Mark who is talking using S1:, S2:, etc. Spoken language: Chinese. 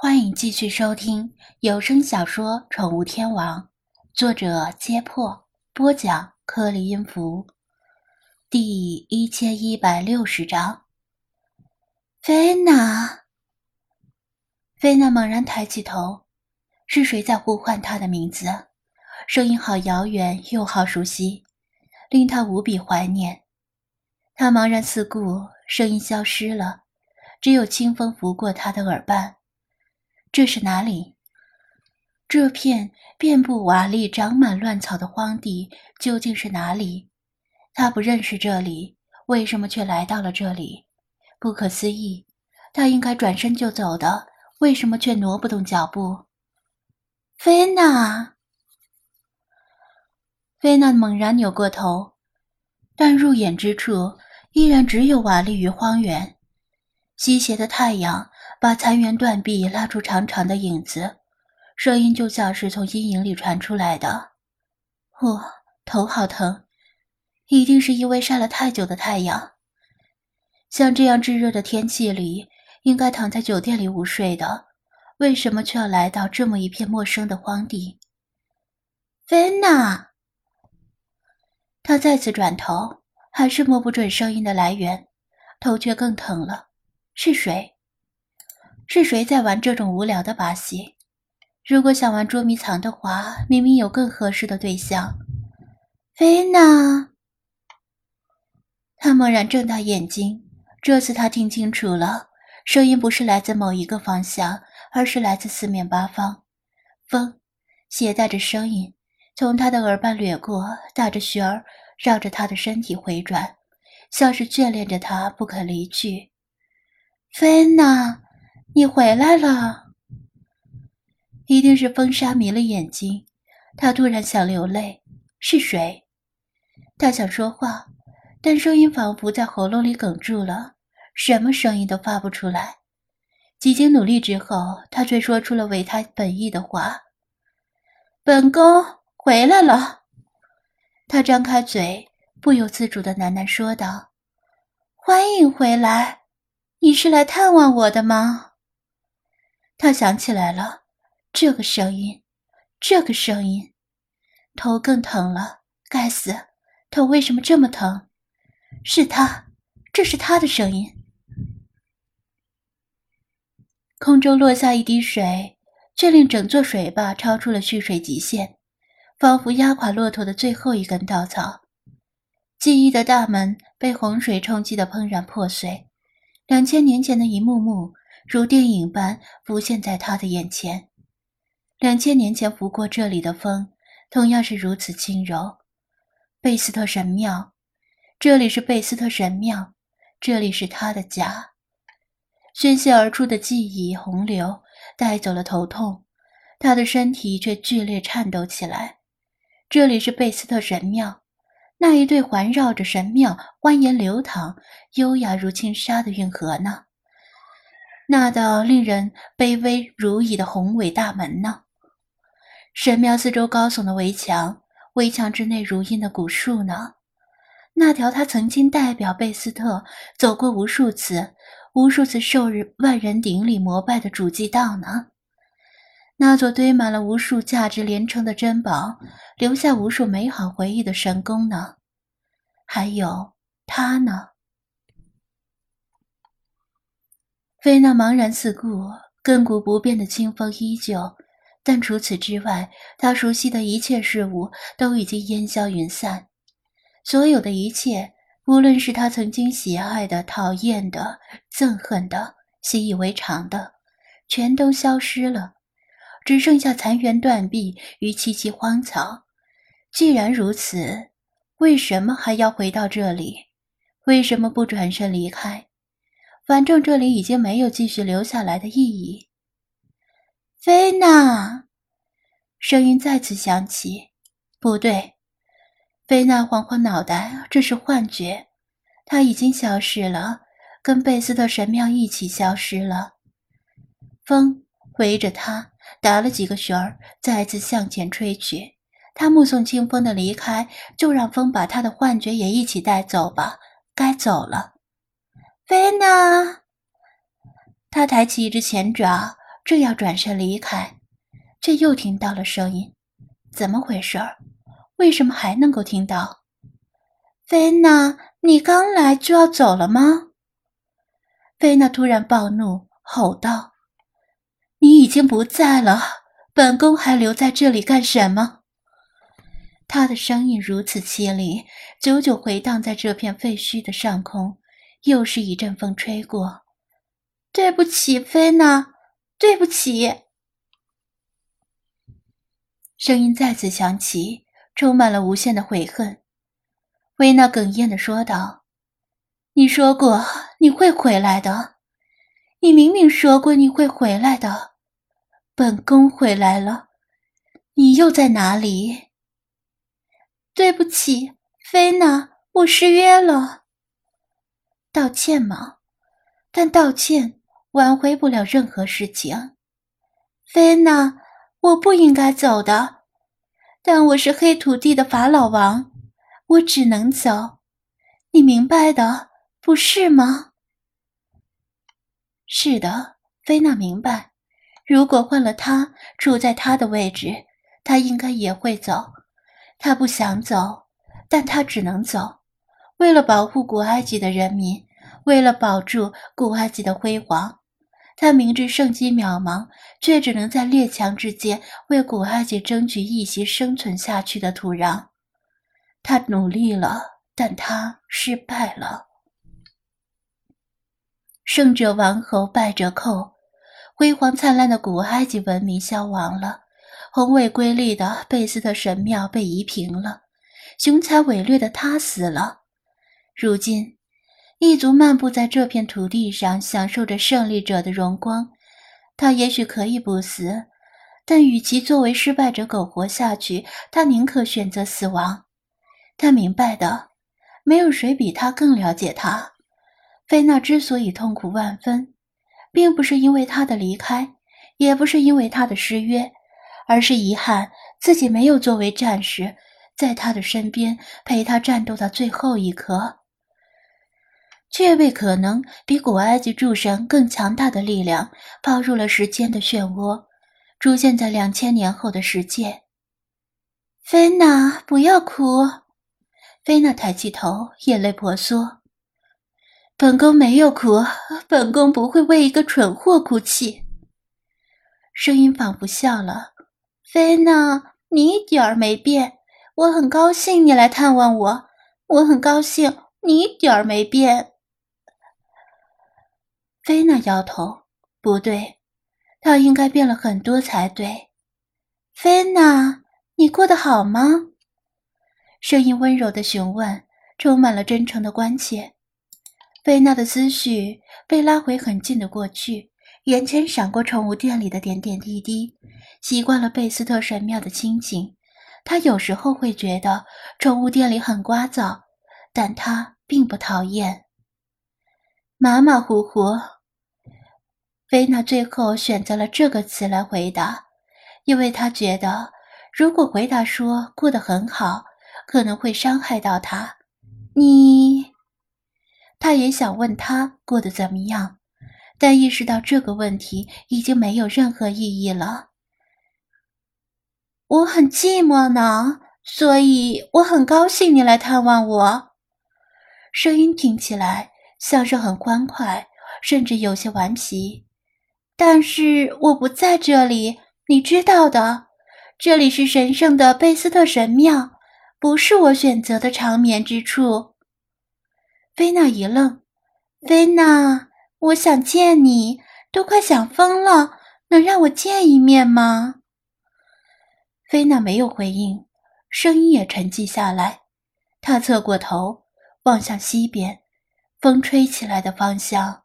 S1: 欢迎继续收听有声小说《宠物天王》，作者：揭破，播讲：克里音符，第一千一百六十章。菲娜，菲娜猛然抬起头，是谁在呼唤她的名字？声音好遥远又好熟悉，令她无比怀念。她茫然四顾，声音消失了，只有清风拂过她的耳畔。这是哪里？这片遍布瓦砾、长满乱草的荒地究竟是哪里？他不认识这里，为什么却来到了这里？不可思议！他应该转身就走的，为什么却挪不动脚步？菲娜，菲娜猛然扭过头，但入眼之处依然只有瓦砾与荒原。西斜的太阳。把残垣断壁拉出长长的影子，声音就像是从阴影里传出来的。我头好疼，一定是因为晒了太久的太阳。像这样炙热的天气里，应该躺在酒店里午睡的，为什么却要来到这么一片陌生的荒地？菲娜，他再次转头，还是摸不准声音的来源，头却更疼了。是谁？是谁在玩这种无聊的把戏？如果想玩捉迷藏的话，明明有更合适的对象。菲娜，他猛然睁大眼睛，这次他听清楚了，声音不是来自某一个方向，而是来自四面八方。风携带着声音从他的耳畔掠过，打着旋儿，绕着他的身体回转，像是眷恋着他不肯离去。菲娜。你回来了，一定是风沙迷了眼睛。他突然想流泪。是谁？他想说话，但声音仿佛在喉咙里哽住了，什么声音都发不出来。几经努力之后，他却说出了违他本意的话：“本宫回来了。”他张开嘴，不由自主的喃喃说道：“欢迎回来，你是来探望我的吗？”他想起来了，这个声音，这个声音，头更疼了。该死，头为什么这么疼？是他，这是他的声音。空中落下一滴水，却令整座水坝超出了蓄水极限，仿佛压垮骆驼的最后一根稻草。记忆的大门被洪水冲击的怦然破碎，两千年前的一幕幕。如电影般浮现在他的眼前。两千年前拂过这里的风，同样是如此轻柔。贝斯特神庙，这里是贝斯特神庙，这里是他的家。宣泄而出的记忆洪流带走了头痛，他的身体却剧烈颤抖起来。这里是贝斯特神庙，那一对环绕着神庙蜿蜒流淌、优雅如轻纱的运河呢？那道令人卑微如蚁的宏伟大门呢？神庙四周高耸的围墙，围墙之内如茵的古树呢？那条他曾经代表贝斯特走过无数次、无数次受日万人顶礼膜拜的主祭道呢？那座堆满了无数价值连城的珍宝、留下无数美好回忆的神宫呢？还有他呢？菲娜茫然四顾，亘古不变的清风依旧，但除此之外，她熟悉的一切事物都已经烟消云散。所有的一切，无论是她曾经喜爱的、讨厌的、憎恨的、习以为常的，全都消失了，只剩下残垣断壁与萋萋荒草。既然如此，为什么还要回到这里？为什么不转身离开？反正这里已经没有继续留下来的意义。菲娜，声音再次响起。不对，菲娜晃晃脑袋，这是幻觉。他已经消失了，跟贝斯特神庙一起消失了。风围着他打了几个旋儿，再次向前吹去。他目送清风的离开，就让风把他的幻觉也一起带走吧。该走了。菲娜，他抬起一只前爪，正要转身离开，却又听到了声音。怎么回事儿？为什么还能够听到？菲娜，你刚来就要走了吗？菲娜突然暴怒，吼道：“你已经不在了，本宫还留在这里干什么？”他的声音如此凄厉，久久回荡在这片废墟的上空。又是一阵风吹过，对不起，菲娜，对不起。声音再次响起，充满了无限的悔恨。维娜哽咽的说道：“你说过你会回来的，你明明说过你会回来的。本宫回来了，你又在哪里？”对不起，菲娜，我失约了。道歉吗？但道歉挽回不了任何事情。菲娜，我不应该走的，但我是黑土地的法老王，我只能走。你明白的，不是吗？是的，菲娜明白。如果换了他，处在他的位置，他应该也会走。他不想走，但他只能走，为了保护古埃及的人民，为了保住古埃及的辉煌。他明知圣机渺茫，却只能在列强之间为古埃及争取一席生存下去的土壤。他努力了，但他失败了。胜者王侯，败者寇，辉煌灿烂的古埃及文明消亡了。宏伟瑰丽的贝斯特神庙被夷平了，雄才伟略的他死了。如今，异族漫步在这片土地上，享受着胜利者的荣光。他也许可以不死，但与其作为失败者苟活下去，他宁可选择死亡。他明白的，没有谁比他更了解他。菲娜之所以痛苦万分，并不是因为他的离开，也不是因为他的失约。而是遗憾自己没有作为战士，在他的身边陪他战斗到最后一刻。却被可能比古埃及诸神更强大的力量抛入了时间的漩涡，出现在两千年后的世界。菲娜，不要哭！菲娜抬起头，眼泪婆娑。本宫没有哭，本宫不会为一个蠢货哭泣。声音仿佛笑了。菲娜，你一点儿没变，我很高兴你来探望我，我很高兴你一点儿没变。菲娜摇头，不对，她应该变了很多才对。菲娜，你过得好吗？声音温柔的询问，充满了真诚的关切。菲娜的思绪被拉回很近的过去。眼前闪过宠物店里的点点滴滴，习惯了贝斯特神庙的清静，她有时候会觉得宠物店里很聒噪，但她并不讨厌。马马虎虎，菲娜最后选择了这个词来回答，因为她觉得如果回答说过得很好，可能会伤害到他。你，他也想问他过得怎么样。但意识到这个问题已经没有任何意义了。我很寂寞呢，所以我很高兴你来探望我。声音听起来像是很欢快，甚至有些顽皮。但是我不在这里，你知道的。这里是神圣的贝斯特神庙，不是我选择的长眠之处。菲娜一愣，菲娜。我想见你，都快想疯了，能让我见一面吗？菲娜没有回应，声音也沉寂下来。她侧过头，望向西边，风吹起来的方向。